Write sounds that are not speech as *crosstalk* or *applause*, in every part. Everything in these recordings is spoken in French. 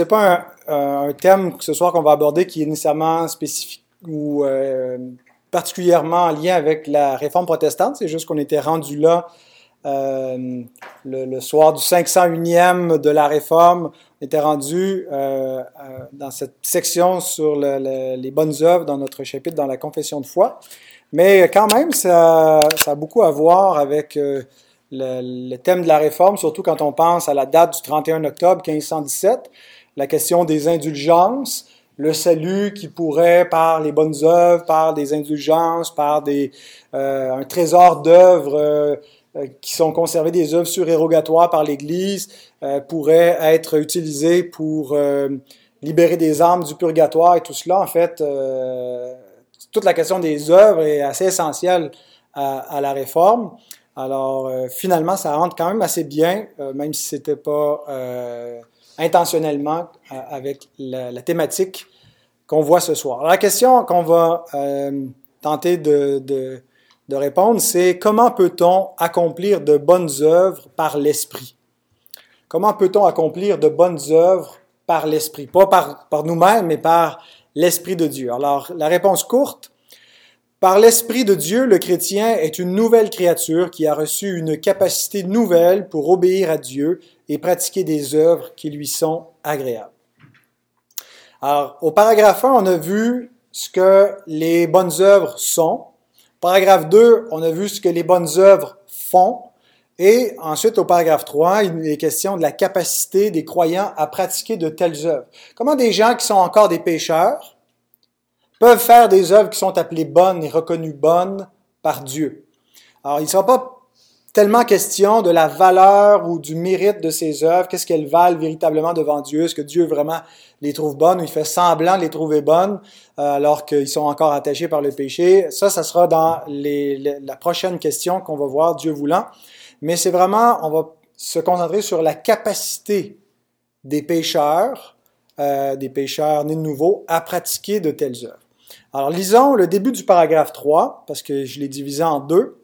c'est pas un, un, thème ce soir qu'on va aborder qui est nécessairement spécifique ou euh, particulièrement en lien avec la réforme protestante. C'est juste qu'on était rendu là euh, le, soir du 501e de la réforme. On était rendu euh, dans cette section sur le, le, les bonnes œuvres dans notre chapitre dans la confession de foi. Mais quand même, ça, a beaucoup à voir avec euh, le, thème de la réforme, surtout quand on pense à la date du 31 octobre 1517, la question des indulgences, le salut qui pourrait, par les bonnes œuvres, par des indulgences, par des, euh, un trésor d'œuvres euh, qui sont conservées, des œuvres surérogatoires par l'Église, euh, pourrait être utilisé pour euh, libérer des âmes du purgatoire et tout cela, en fait, euh, toute la question des œuvres est assez essentielle à, à la réforme. Alors, euh, finalement, ça rentre quand même assez bien, euh, même si c'était pas euh, intentionnellement euh, avec la, thématique qu'on voit ce soir. Alors, la question qu'on va euh, tenter de, de, de répondre, c'est comment peut-on accomplir de bonnes œuvres par l'esprit? Comment peut-on accomplir de bonnes œuvres par l'esprit? Pas par, par nous-mêmes, mais par l'esprit de Dieu. Alors, la réponse courte, par l'Esprit de Dieu, le chrétien est une nouvelle créature qui a reçu une capacité nouvelle pour obéir à Dieu et pratiquer des œuvres qui lui sont agréables. Alors, au paragraphe 1, on a vu ce que les bonnes œuvres sont. Paragraphe 2, on a vu ce que les bonnes œuvres font. Et ensuite, au paragraphe 3, il est question de la capacité des croyants à pratiquer de telles œuvres. Comment des gens qui sont encore des pécheurs peuvent faire des œuvres qui sont appelées bonnes et reconnues bonnes par Dieu? Alors, il ne sera pas tellement question de la valeur ou du mérite de ces œuvres, qu'est-ce qu'elles valent véritablement devant Dieu, est-ce que Dieu vraiment les trouve bonnes ou il fait semblant de les trouver bonnes euh, alors qu'ils sont encore attachés par le péché? Ça, ça sera dans la prochaine question qu'on va voir, Dieu voulant. Mais c'est vraiment, on va se concentrer sur la capacité des pécheurs, euh, des pécheurs nés de nouveau, à pratiquer de telles œuvres. Alors, lisons le début du paragraphe 3, parce que je l'ai divisé en deux,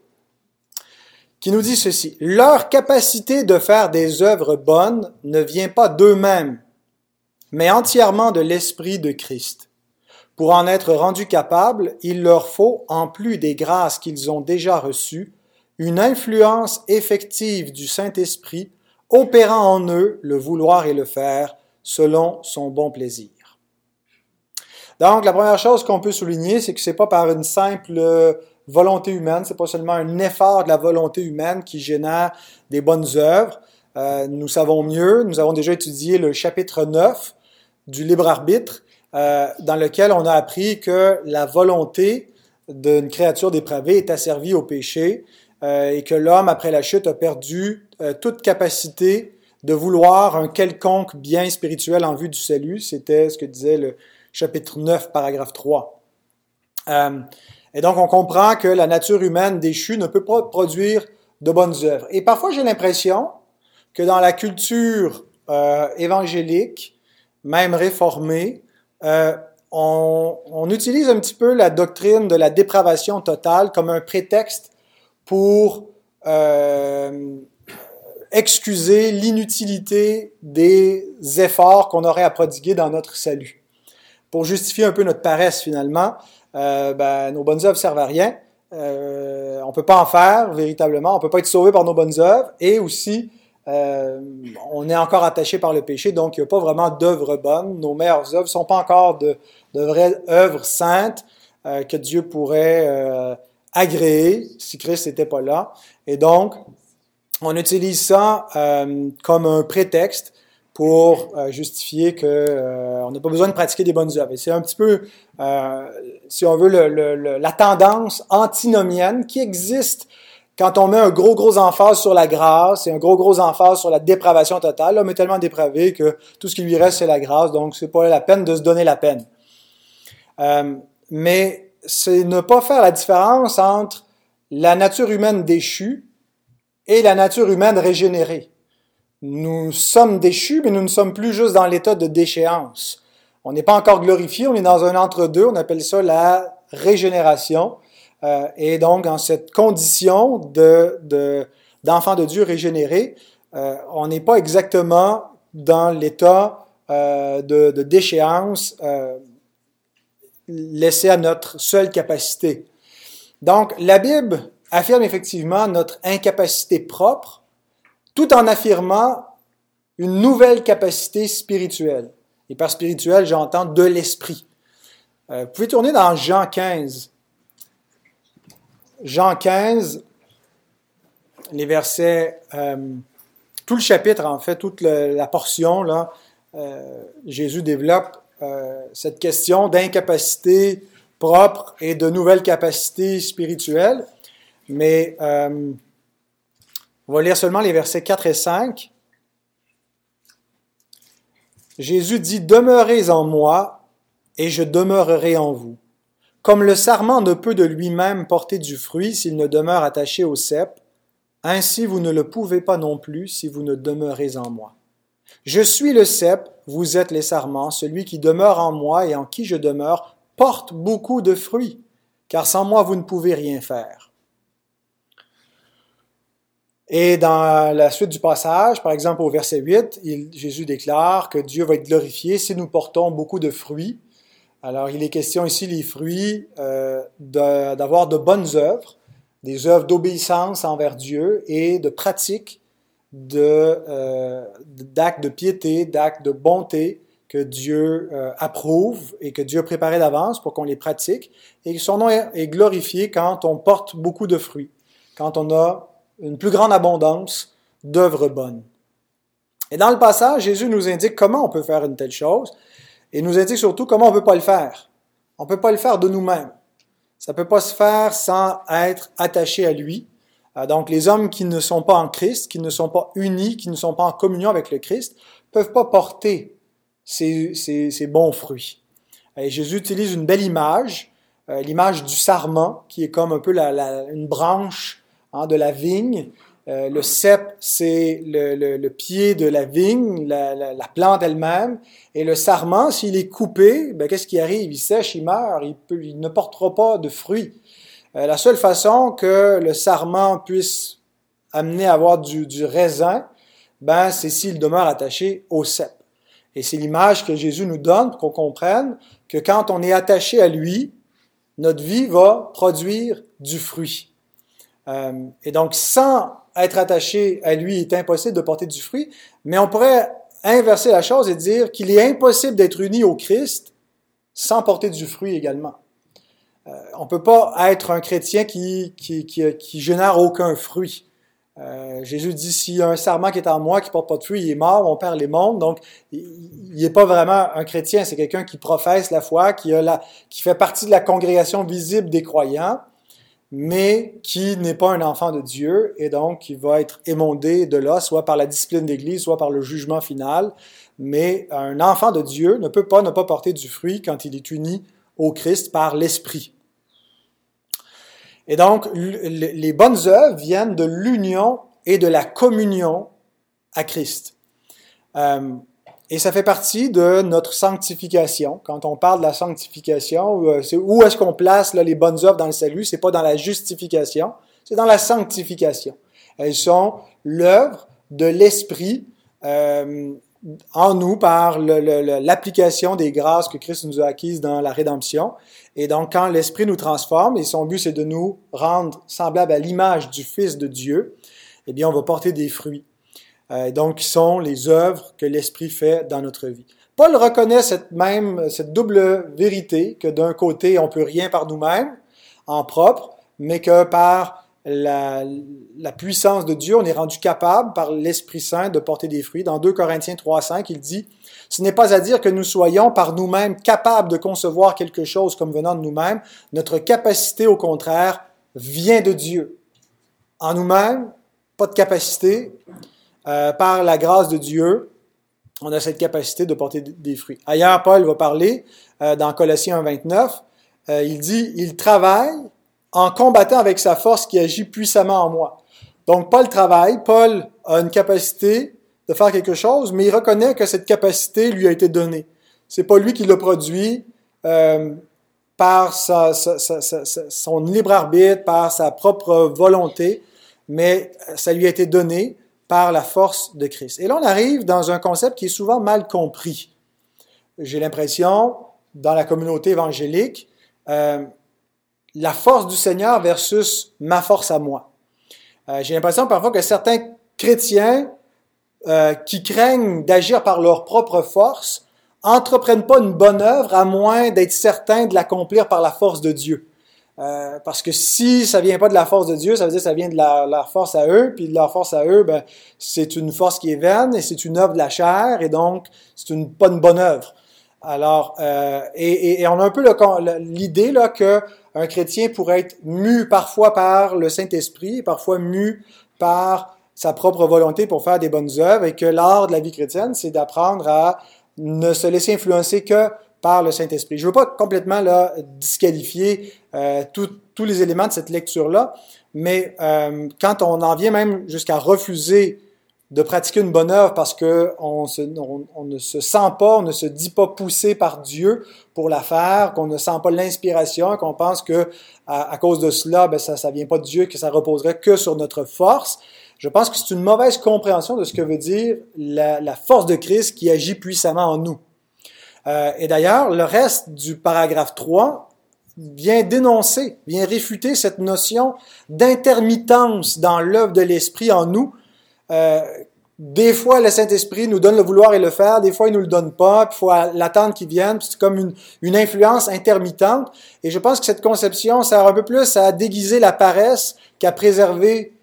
qui nous dit ceci. Leur capacité de faire des œuvres bonnes ne vient pas d'eux-mêmes, mais entièrement de l'Esprit de Christ. Pour en être rendus capables, il leur faut, en plus des grâces qu'ils ont déjà reçues, une influence effective du Saint-Esprit opérant en eux le vouloir et le faire selon son bon plaisir. Donc, la première chose qu'on peut souligner, c'est que c'est pas par une simple volonté humaine, c'est pas seulement un effort de la volonté humaine qui génère des bonnes œuvres. Euh, nous savons mieux, nous avons déjà étudié le chapitre 9 du libre arbitre, euh, dans lequel on a appris que la volonté d'une créature dépravée est asservie au péché euh, et que l'homme, après la chute, a perdu toute capacité de vouloir un quelconque bien spirituel en vue du salut. C'était ce que disait le, chapitre 9, paragraphe 3. Et donc, on comprend que la nature humaine déchue ne peut pas produire de bonnes œuvres. Et parfois, j'ai l'impression que dans la culture euh, évangélique, même réformée, euh, on, on, utilise un petit peu la doctrine de la dépravation totale comme un prétexte pour euh, excuser l'inutilité des efforts qu'on aurait à prodiguer dans notre salut pour justifier un peu notre paresse finalement, euh, ben, nos bonnes œuvres servent à rien. Euh, on peut pas en faire véritablement, on peut pas être sauvé par nos bonnes œuvres, et aussi euh, on est encore attaché par le péché, donc il n'y a pas vraiment d'œuvres bonnes. Nos meilleures œuvres sont pas encore de, vraies œuvres saintes euh, que Dieu pourrait agréer si Christ n'était pas là. Et donc, on utilise ça comme un prétexte pour euh, justifier que euh, n'a pas besoin de pratiquer des bonnes œuvres. Et c'est un petit peu, euh, si on veut, le, le, la tendance antinomienne qui existe quand on met un gros, gros emphase sur la grâce et un gros, gros emphase sur la dépravation totale. L'homme est tellement dépravé que tout ce qui lui reste, c'est la grâce, donc c'est pas la peine de se donner la peine. Euh, mais c'est ne pas faire la différence entre la nature humaine déchue et la nature humaine régénérée. Nous sommes déchus, mais nous ne sommes plus juste dans l'état de déchéance. On n'est pas encore glorifié, on est dans un entre-deux, on appelle ça la régénération. Euh, et donc, dans cette condition de, de, d'enfant de Dieu régénéré, euh, on n'est pas exactement dans l'état euh, de, déchéance laissée à notre seule capacité. Donc, la Bible affirme effectivement notre incapacité propre, tout en affirmant une nouvelle capacité spirituelle. Et par spirituel, j'entends de l'esprit. Euh, vous pouvez tourner dans Jean 15. Jean 15, les versets, euh, tout le chapitre en fait, toute la portion, là, euh, Jésus développe cette question d'incapacité propre et de nouvelles capacités spirituelles. Mais on va lire seulement les versets 4 et 5. Jésus dit, Demeurez en moi et je demeurerai en vous. Comme le sarment ne peut de lui-même porter du fruit s'il ne demeure attaché au cep, ainsi vous ne le pouvez pas non plus si vous ne demeurez en moi. Je suis le cep, vous êtes les sarments, celui qui demeure en moi et en qui je demeure porte beaucoup de fruits, car sans moi vous ne pouvez rien faire. Et dans la suite du passage, par exemple au verset 8, Jésus déclare que Dieu va être glorifié si nous portons beaucoup de fruits. Alors il est question ici, les fruits, euh, d'avoir de, bonnes œuvres, des œuvres d'obéissance envers Dieu et de pratique euh, d'actes de, piété, d'actes de bonté que Dieu euh, approuve et que Dieu a préparé d'avance pour qu'on les pratique. Et son nom est glorifié quand on porte beaucoup de fruits, quand on a une plus grande abondance d'œuvres bonnes. Et dans le passage, Jésus nous indique comment on peut faire une telle chose et nous indique surtout comment on ne peut pas le faire. On ne peut pas le faire de nous-mêmes. Ça ne peut pas se faire sans être attaché à lui. Euh, donc les hommes qui ne sont pas en Christ, qui ne sont pas unis, qui ne sont pas en communion avec le Christ, peuvent pas porter ces, bons fruits. Et Jésus utilise une belle image, euh, l'image du sarment, qui est comme un peu la, une branche Hein, de la vigne. Euh, le cep, c'est le, pied de la vigne, la, plante elle-même. Et le sarment, s'il est coupé, ben, qu'est-ce qui arrive? Il sèche, il meurt, il, ne portera pas de fruits. Euh, la seule façon que le sarment puisse amener à avoir du, raisin, ben, c'est s'il demeure attaché au cep. Et c'est l'image que Jésus nous donne pour qu'on comprenne que quand on est attaché à lui, notre vie va produire du fruit. Euh, et donc, sans être attaché à lui, il est impossible de porter du fruit, mais on pourrait inverser la chose et dire qu'il est impossible d'être uni au Christ sans porter du fruit également. Euh, on ne peut pas être un chrétien qui, qui, qui, génère aucun fruit. Euh, Jésus dit, s'il y a un serment qui est en moi, qui porte pas de fruit, il est mort, on perd les mondes. Donc, il n'est pas vraiment un chrétien, c'est quelqu'un qui professe la foi, qui, a la, qui fait partie de la congrégation visible des croyants, mais qui n'est pas un enfant de Dieu et donc qui va être émondé de là, soit par la discipline d'Église, soit par le jugement final. Mais un enfant de Dieu ne peut pas ne pas porter du fruit quand il est uni au Christ par l'Esprit. Et donc, les bonnes œuvres viennent de l'union et de la communion à Christ. Euh, et ça fait partie de notre sanctification. Quand on parle de la sanctification, euh, où est-ce qu'on place les bonnes œuvres dans le salut? C'est pas dans la justification, c'est dans la sanctification. Elles sont l'œuvre de l'esprit euh, en nous par l'application des grâces que Christ nous a acquises dans la rédemption. Et donc, quand l'esprit nous transforme, et son but c'est de nous rendre semblables à l'image du Fils de Dieu, eh bien, on va porter des fruits. Euh, donc, qui sont les œuvres que l'Esprit fait dans notre vie. Paul reconnaît cette même, cette double vérité que d'un côté, on peut rien par nous-mêmes, en propre, mais que par la, la, puissance de Dieu, on est rendu capable par l'Esprit Saint de porter des fruits. Dans 2 Corinthiens 3.5, il dit, ce n'est pas à dire que nous soyons par nous-mêmes capables de concevoir quelque chose comme venant de nous-mêmes. Notre capacité, au contraire, vient de Dieu. En nous-mêmes, pas de capacité. Euh, par la grâce de Dieu, on a cette capacité de porter des fruits. Ailleurs, Paul va parler euh, dans Colossiens 1.29, euh, il dit, il travaille en combattant avec sa force qui agit puissamment en moi. Donc, Paul travaille, Paul a une capacité de faire quelque chose, mais il reconnaît que cette capacité lui a été donnée. C'est pas lui qui l'a produit par son libre arbitre, par sa propre volonté, mais ça lui a été donné par la force de Christ. Et là, on arrive dans un concept qui est souvent mal compris j'ai l'impression, dans la communauté évangélique, euh, la force du Seigneur versus ma force à moi. Euh, j'ai l'impression parfois que certains chrétiens euh, qui craignent d'agir par leur propre force entreprennent pas une bonne œuvre à moins d'être certains de l'accomplir par la force de Dieu. Euh, parce que si ça vient pas de la force de Dieu, ça veut dire que ça vient de la, leur force à eux, puis de leur force à eux, ben, c'est une force qui est vaine et c'est une œuvre de la chair, et donc c'est une, pas une bonne œuvre. Alors, euh, et, et, on a un peu l'idée là que un chrétien pourrait être mu parfois par le Saint-Esprit, parfois mu par sa propre volonté pour faire des bonnes œuvres, et que l'art de la vie chrétienne, c'est d'apprendre à ne se laisser influencer que le Saint-Esprit. Je ne veux pas complètement là, disqualifier euh, tous les éléments de cette lecture-là, mais euh, quand on en vient même jusqu'à refuser de pratiquer une bonne œuvre parce qu'on on, on, ne se sent pas, on ne se dit pas poussé par Dieu pour la faire, qu'on ne sent pas l'inspiration, qu'on pense que à, cause de cela, ben ça ne vient pas de Dieu, que ça reposerait que sur notre force. Je pense que c'est une mauvaise compréhension de ce que veut dire la force de Christ qui agit puissamment en nous. Euh, et d'ailleurs, le reste du paragraphe 3 vient dénoncer, vient réfuter cette notion d'intermittence dans l'œuvre de l'Esprit en nous. Euh, des fois, le Saint-Esprit nous donne le vouloir et le faire, des fois, il nous le donne pas, puis il faut l'attendre qu'il vienne, c'est comme une, influence intermittente. Et je pense que cette conception sert un peu plus à déguiser la paresse qu'à préserver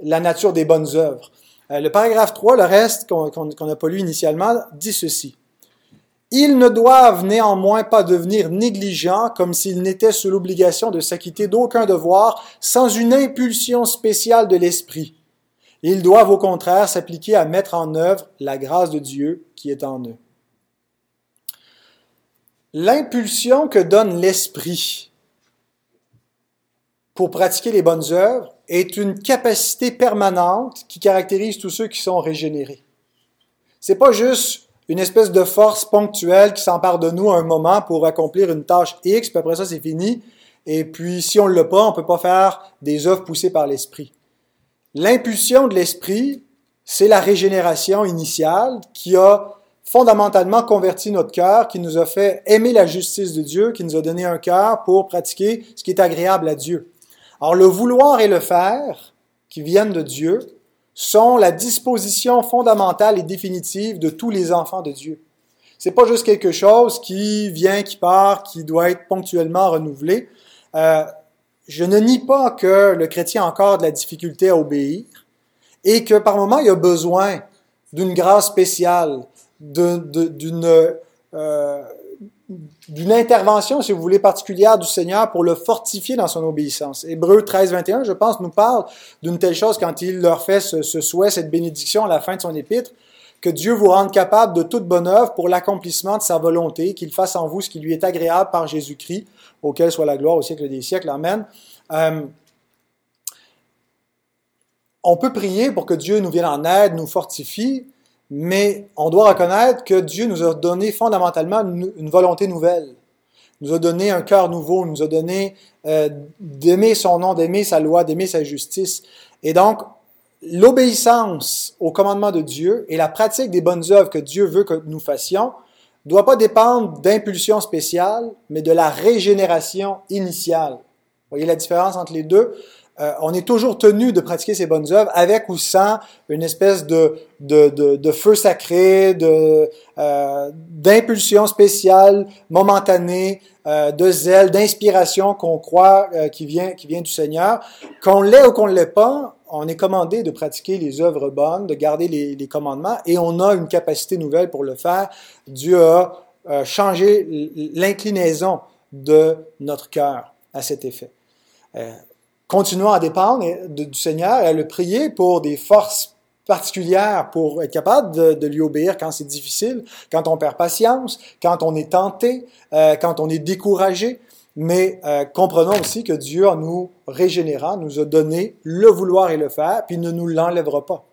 la nature des bonnes œuvres. Euh, le paragraphe 3, le reste qu'on n'a pas lu initialement, dit ceci. Ils ne doivent néanmoins pas devenir négligents comme s'ils n'étaient sous l'obligation de s'acquitter d'aucun devoir sans une impulsion spéciale de l'esprit. Ils doivent au contraire s'appliquer à mettre en œuvre la grâce de Dieu qui est en eux. L'impulsion que donne l'esprit pour pratiquer les bonnes œuvres est une capacité permanente qui caractérise tous ceux qui sont régénérés. C'est pas juste une espèce de force ponctuelle qui s'empare de nous à un moment pour accomplir une tâche X, puis après ça, c'est fini. Et puis, si on ne l'a pas, on ne peut pas faire des œuvres poussées par l'esprit. L'impulsion de l'esprit, c'est la régénération initiale qui a fondamentalement converti notre cœur, qui nous a fait aimer la justice de Dieu, qui nous a donné un cœur pour pratiquer ce qui est agréable à Dieu. Alors, le vouloir et le faire, qui viennent de Dieu, sont la disposition fondamentale et définitive de tous les enfants de Dieu. C'est pas juste quelque chose qui vient, qui part, qui doit être ponctuellement renouvelé. Euh, je ne nie pas que le chrétien a encore de la difficulté à obéir et que par moment il a besoin d'une grâce spéciale, d'une euh, d'une intervention, si vous voulez, particulière du Seigneur pour le fortifier dans son obéissance. Hébreu 13, 21, je pense, nous parle d'une telle chose quand il leur fait ce, souhait, cette bénédiction à la fin de son épître, que Dieu vous rende capable de toute bonne œuvre pour l'accomplissement de sa volonté, qu'il fasse en vous ce qui lui est agréable par Jésus-Christ, auquel soit la gloire au siècle des siècles. Amen. Euh, on peut prier pour que Dieu nous vienne en aide, nous fortifie, mais on doit reconnaître que Dieu nous a donné fondamentalement une, volonté nouvelle. Nous a donné un cœur nouveau, nous a donné euh, d'aimer son nom, d'aimer sa loi, d'aimer sa justice. Et donc, l'obéissance au commandement de Dieu et la pratique des bonnes œuvres que Dieu veut que nous fassions ne doit pas dépendre d'impulsions spéciales, mais de la régénération initiale. Vous voyez la différence entre les deux? Euh, on est toujours tenu de pratiquer ces bonnes œuvres avec ou sans une espèce de, de, de, feu sacré, de, euh, d'impulsion spéciale, momentanée, euh, de zèle, d'inspiration qu'on croit qui, vient, qui vient du Seigneur. Qu'on l'ait ou qu'on ne l'ait pas, on est commandé de pratiquer les œuvres bonnes, de garder les, les, commandements, et on a une capacité nouvelle pour le faire. Dieu a changé l'inclinaison de notre cœur à cet effet continuons à dépendre du Seigneur et à le prier pour des forces particulières pour être capable de, lui obéir quand c'est difficile, quand on perd patience, quand on est tenté, euh, quand on est découragé. Mais euh, comprenons aussi que Dieu, en nous régénérant, nous a donné le vouloir et le faire, puis ne nous l'enlèvera pas.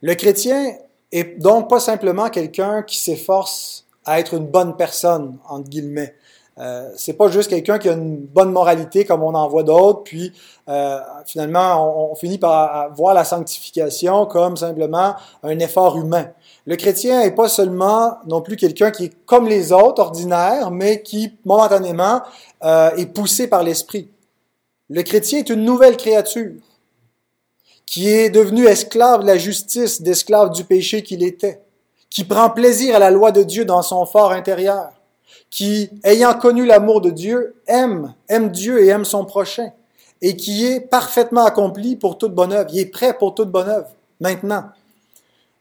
Le chrétien est donc pas simplement quelqu'un qui s'efforce à être une bonne personne, entre guillemets, Euh, c'est pas juste quelqu'un qui a une bonne moralité comme on en voit d'autres, puis euh, finalement on, finit par voir la sanctification comme simplement un effort humain. Le chrétien n'est pas seulement non plus quelqu'un qui est comme les autres, ordinaires, mais qui momentanément euh, est poussé par l'esprit. Le chrétien est une nouvelle créature qui est devenu esclave de la justice, d'esclave du péché qu'il était, qui prend plaisir à la loi de Dieu dans son fort intérieur, qui, ayant connu l'amour de Dieu, aime, aime Dieu et aime son prochain, et qui est parfaitement accompli pour toute bonne œuvre. Il est prêt pour toute bonne œuvre, maintenant.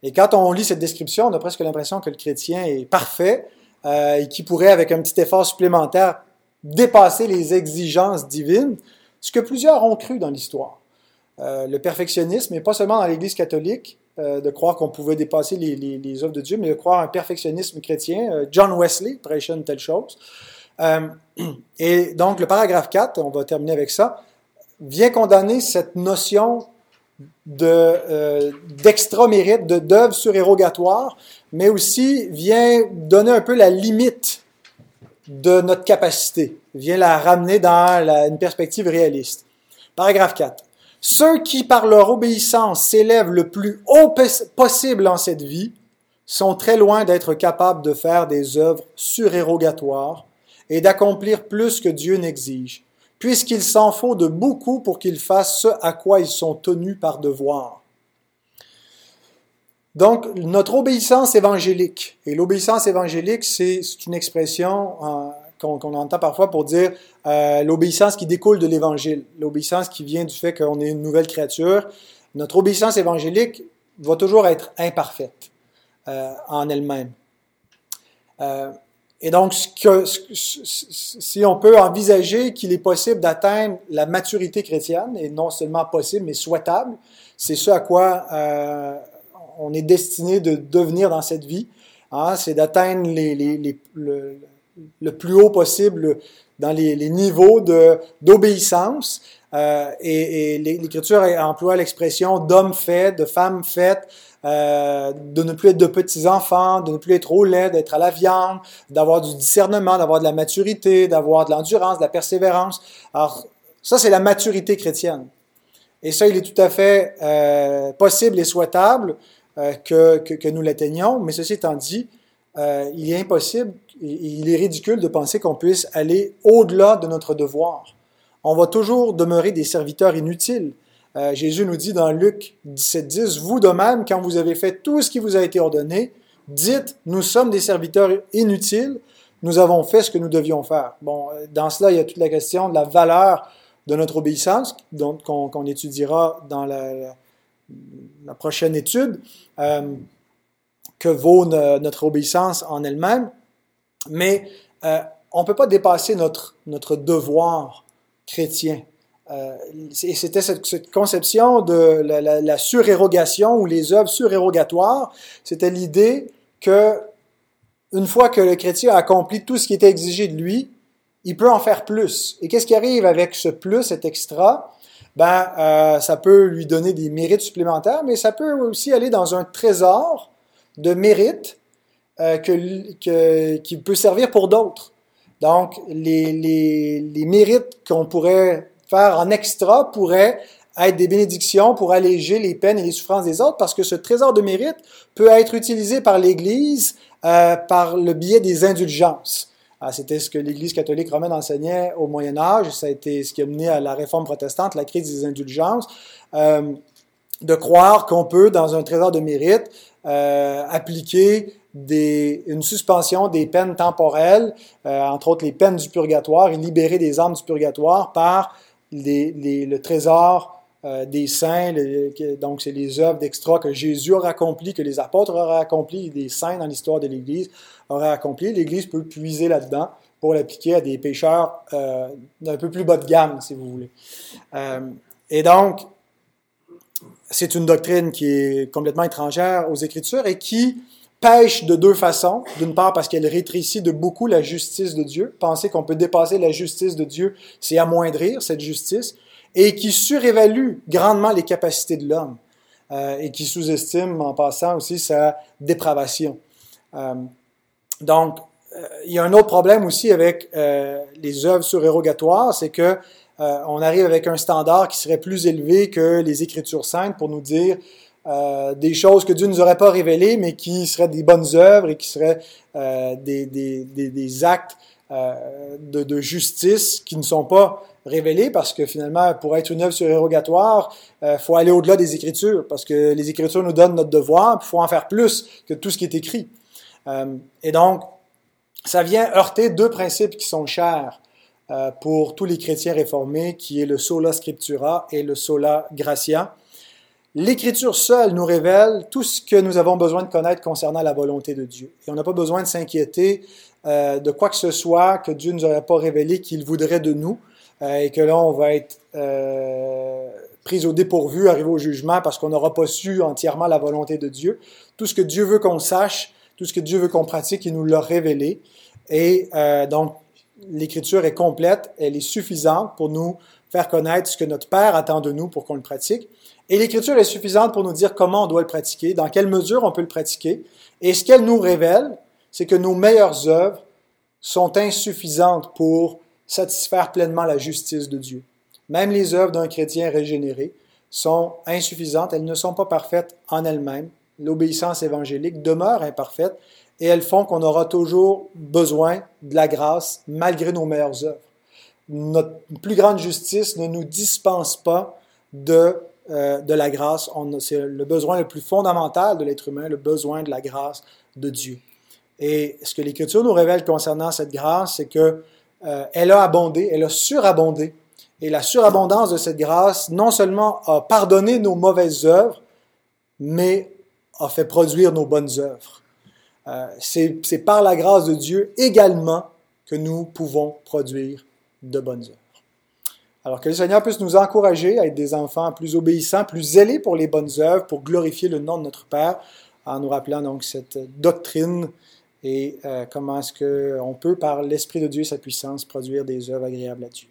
Et quand on lit cette description, on a presque l'impression que le chrétien est parfait euh, et qui pourrait, avec un petit effort supplémentaire, dépasser les exigences divines, ce que plusieurs ont cru dans l'histoire. Euh, le perfectionnisme, et pas seulement dans l'Église catholique, de croire qu'on pouvait dépasser les, œuvres de Dieu, mais de croire un perfectionnisme chrétien. Euh, John Wesley prêchait une telle chose. *clears throat* et donc, le paragraphe 4, on va terminer avec ça, vient condamner cette notion de, d'extra mérite, de d'œuvre surérogatoire, mais aussi vient donner un peu la limite de notre capacité, vient la ramener dans une perspective réaliste. Paragraphe 4. Ceux qui, par leur obéissance, s'élèvent le plus haut possible en cette vie, sont très loin d'être capables de faire des œuvres surérogatoires et d'accomplir plus que Dieu n'exige, puisqu'il s'en faut de beaucoup pour qu'ils fassent ce à quoi ils sont tenus par devoir. Donc, notre obéissance évangélique, et l'obéissance évangélique, c'est une expression qu'on entend parfois pour dire euh, l'obéissance qui découle de l'Évangile, l'obéissance qui vient du fait qu'on est une nouvelle créature. Notre obéissance évangélique va toujours être imparfaite euh, en elle-même. Euh, et donc, si on peut envisager qu'il est possible d'atteindre la maturité chrétienne, et non seulement possible, mais souhaitable, c'est ce à quoi on est destiné de devenir dans cette vie. Hein, c'est d'atteindre les, les, les, le, le plus haut possible dans les, les niveaux d'obéissance. Euh, et, l'Écriture emploie l'expression d'homme fait, de femme faite, euh, de ne plus être de petits enfants, de ne plus être trop laid, d'être à la viande, d'avoir du discernement, d'avoir de la maturité, d'avoir de l'endurance, de la persévérance. Alors, ça, c'est la maturité chrétienne. Et ça, il est tout à fait euh, possible et souhaitable que, que, nous l'atteignions, mais ceci étant dit, euh, il est impossible il est ridicule de penser qu'on puisse aller au-delà de notre devoir. On va toujours demeurer des serviteurs inutiles. Euh, Jésus nous dit dans Luc 17, 10, Vous de même, quand vous avez fait tout ce qui vous a été ordonné, dites, nous sommes des serviteurs inutiles, nous avons fait ce que nous devions faire. Bon, dans cela, il y a toute la question de la valeur de notre obéissance, qu'on étudiera dans la, prochaine étude, euh, que vaut notre obéissance en elle-même. Mais euh, on ne peut pas dépasser notre, notre devoir chrétien. Euh, et c'était cette, cette, conception de la, la, la, surérogation ou les œuvres surérogatoires. C'était l'idée que une fois que le chrétien a accompli tout ce qui était exigé de lui, il peut en faire plus. Et qu'est-ce qui arrive avec ce plus, cet extra? Ben, euh, ça peut lui donner des mérites supplémentaires, mais ça peut aussi aller dans un trésor de mérites euh, que, qui peut servir pour d'autres. Donc, les, les, les mérites qu'on pourrait faire en extra pourraient être des bénédictions pour alléger les peines et les souffrances des autres, parce que ce trésor de mérite peut être utilisé par l'Église euh, par le biais des indulgences. Ah, c'était ce que l'Église catholique romaine enseignait au Moyen Âge, ça a été ce qui a mené à la réforme protestante, la crise des indulgences, euh, de croire qu'on peut, dans un trésor de mérite, euh, appliquer une suspension des peines temporelles, euh, entre autres les peines du purgatoire, et libérer des âmes du purgatoire par les, les, le trésor euh, des saints, donc c'est les œuvres d'extra que Jésus aura accompli, que les apôtres auraient accompli, les saints dans l'histoire de l'Église auraient accompli. L'Église peut puiser là-dedans pour l'appliquer à des pécheurs euh, d'un peu plus bas de gamme, si vous voulez. Et donc, c'est une doctrine qui est complètement étrangère aux Écritures et qui pêche de deux façons. D'une part, parce qu'elle rétrécit de beaucoup la justice de Dieu. Penser qu'on peut dépasser la justice de Dieu, c'est amoindrir cette justice. Et qui surévalue grandement les capacités de l'homme. Euh, et qui sous-estime, en passant aussi, sa dépravation. Euh, donc, il y a un autre problème aussi avec les œuvres surérogatoires, c'est que on arrive avec un standard qui serait plus élevé que les Écritures saintes pour nous dire des choses que Dieu ne nous aurait pas révélées, mais qui seraient des bonnes œuvres et qui seraient des, des, des, des, actes de, justice qui ne sont pas révélé parce que finalement, pour être une œuvre surérogatoire, il euh, faut aller au-delà des Écritures parce que les Écritures nous donnent notre devoir, il faut en faire plus que tout ce qui est écrit. Euh, et donc, ça vient heurter deux principes qui sont chers euh, pour tous les chrétiens réformés, qui est le sola scriptura et le sola gratia. L'Écriture seule nous révèle tout ce que nous avons besoin de connaître concernant la volonté de Dieu. Et on n'a pas besoin de s'inquiéter de quoi que ce soit que Dieu ne nous aurait pas révélé qu'il voudrait de nous. Euh, et que là, on va être euh, pris au dépourvu, arrivé au jugement parce qu'on n'aura pas su entièrement la volonté de Dieu. Tout ce que Dieu veut qu'on sache, tout ce que Dieu veut qu'on pratique, il nous l'a révélé. Et euh, donc, l'Écriture est complète, elle est suffisante pour nous faire connaître ce que notre Père attend de nous pour qu'on le pratique. Et l'Écriture est suffisante pour nous dire comment on doit le pratiquer, dans quelle mesure on peut le pratiquer. Et ce qu'elle nous révèle, c'est que nos meilleures œuvres sont insuffisantes pour satisfaire pleinement la justice de Dieu. Même les œuvres d'un chrétien régénéré sont insuffisantes, elles ne sont pas parfaites en elles-mêmes. L'obéissance évangélique demeure imparfaite et elles font qu'on aura toujours besoin de la grâce malgré nos meilleures œuvres. Notre plus grande justice ne nous dispense pas de, euh, de la grâce. C'est le besoin le plus fondamental de l'être humain, le besoin de la grâce de Dieu. Et ce que l'Écriture nous révèle concernant cette grâce, c'est que euh, elle a abondé, elle a surabondé. Et la surabondance de cette grâce, non seulement a pardonné nos mauvaises œuvres, mais a fait produire nos bonnes œuvres. Euh, c'est par la grâce de Dieu également que nous pouvons produire de bonnes œuvres. Alors que le Seigneur puisse nous encourager à être des enfants plus obéissants, plus zélés pour les bonnes œuvres, pour glorifier le nom de notre Père, en nous rappelant donc cette doctrine et euh, comment est-ce qu'on peut, par l'Esprit de Dieu et sa puissance, produire des œuvres agréables à Dieu.